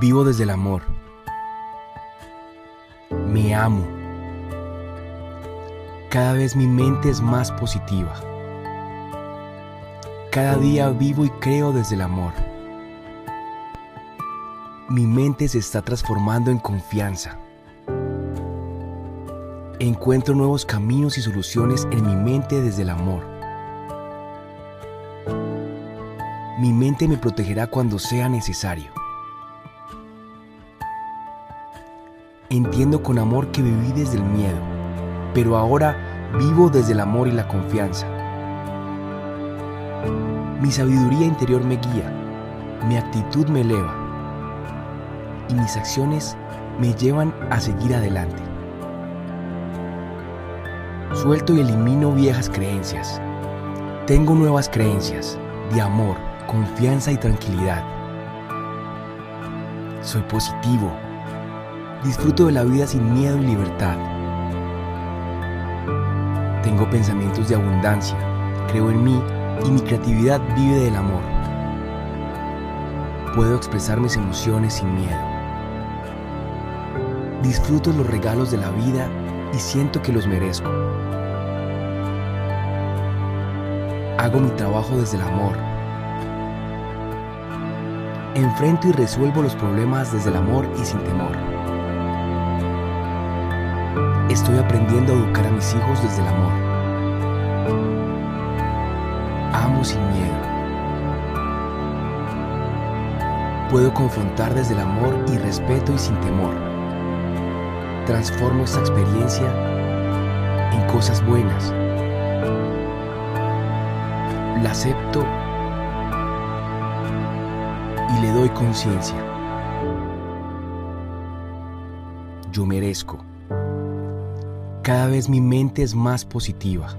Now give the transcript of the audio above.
Vivo desde el amor. Me amo. Cada vez mi mente es más positiva. Cada día vivo y creo desde el amor. Mi mente se está transformando en confianza. Encuentro nuevos caminos y soluciones en mi mente desde el amor. Mi mente me protegerá cuando sea necesario. Entiendo con amor que viví desde el miedo, pero ahora vivo desde el amor y la confianza. Mi sabiduría interior me guía, mi actitud me eleva y mis acciones me llevan a seguir adelante. Suelto y elimino viejas creencias. Tengo nuevas creencias de amor, confianza y tranquilidad. Soy positivo. Disfruto de la vida sin miedo y libertad. Tengo pensamientos de abundancia. Creo en mí y mi creatividad vive del amor. Puedo expresar mis emociones sin miedo. Disfruto los regalos de la vida y siento que los merezco. Hago mi trabajo desde el amor. Enfrento y resuelvo los problemas desde el amor y sin temor. Estoy aprendiendo a educar a mis hijos desde el amor. Amo sin miedo. Puedo confrontar desde el amor y respeto y sin temor. Transformo esta experiencia en cosas buenas. La acepto y le doy conciencia. Yo merezco. Cada vez mi mente es más positiva.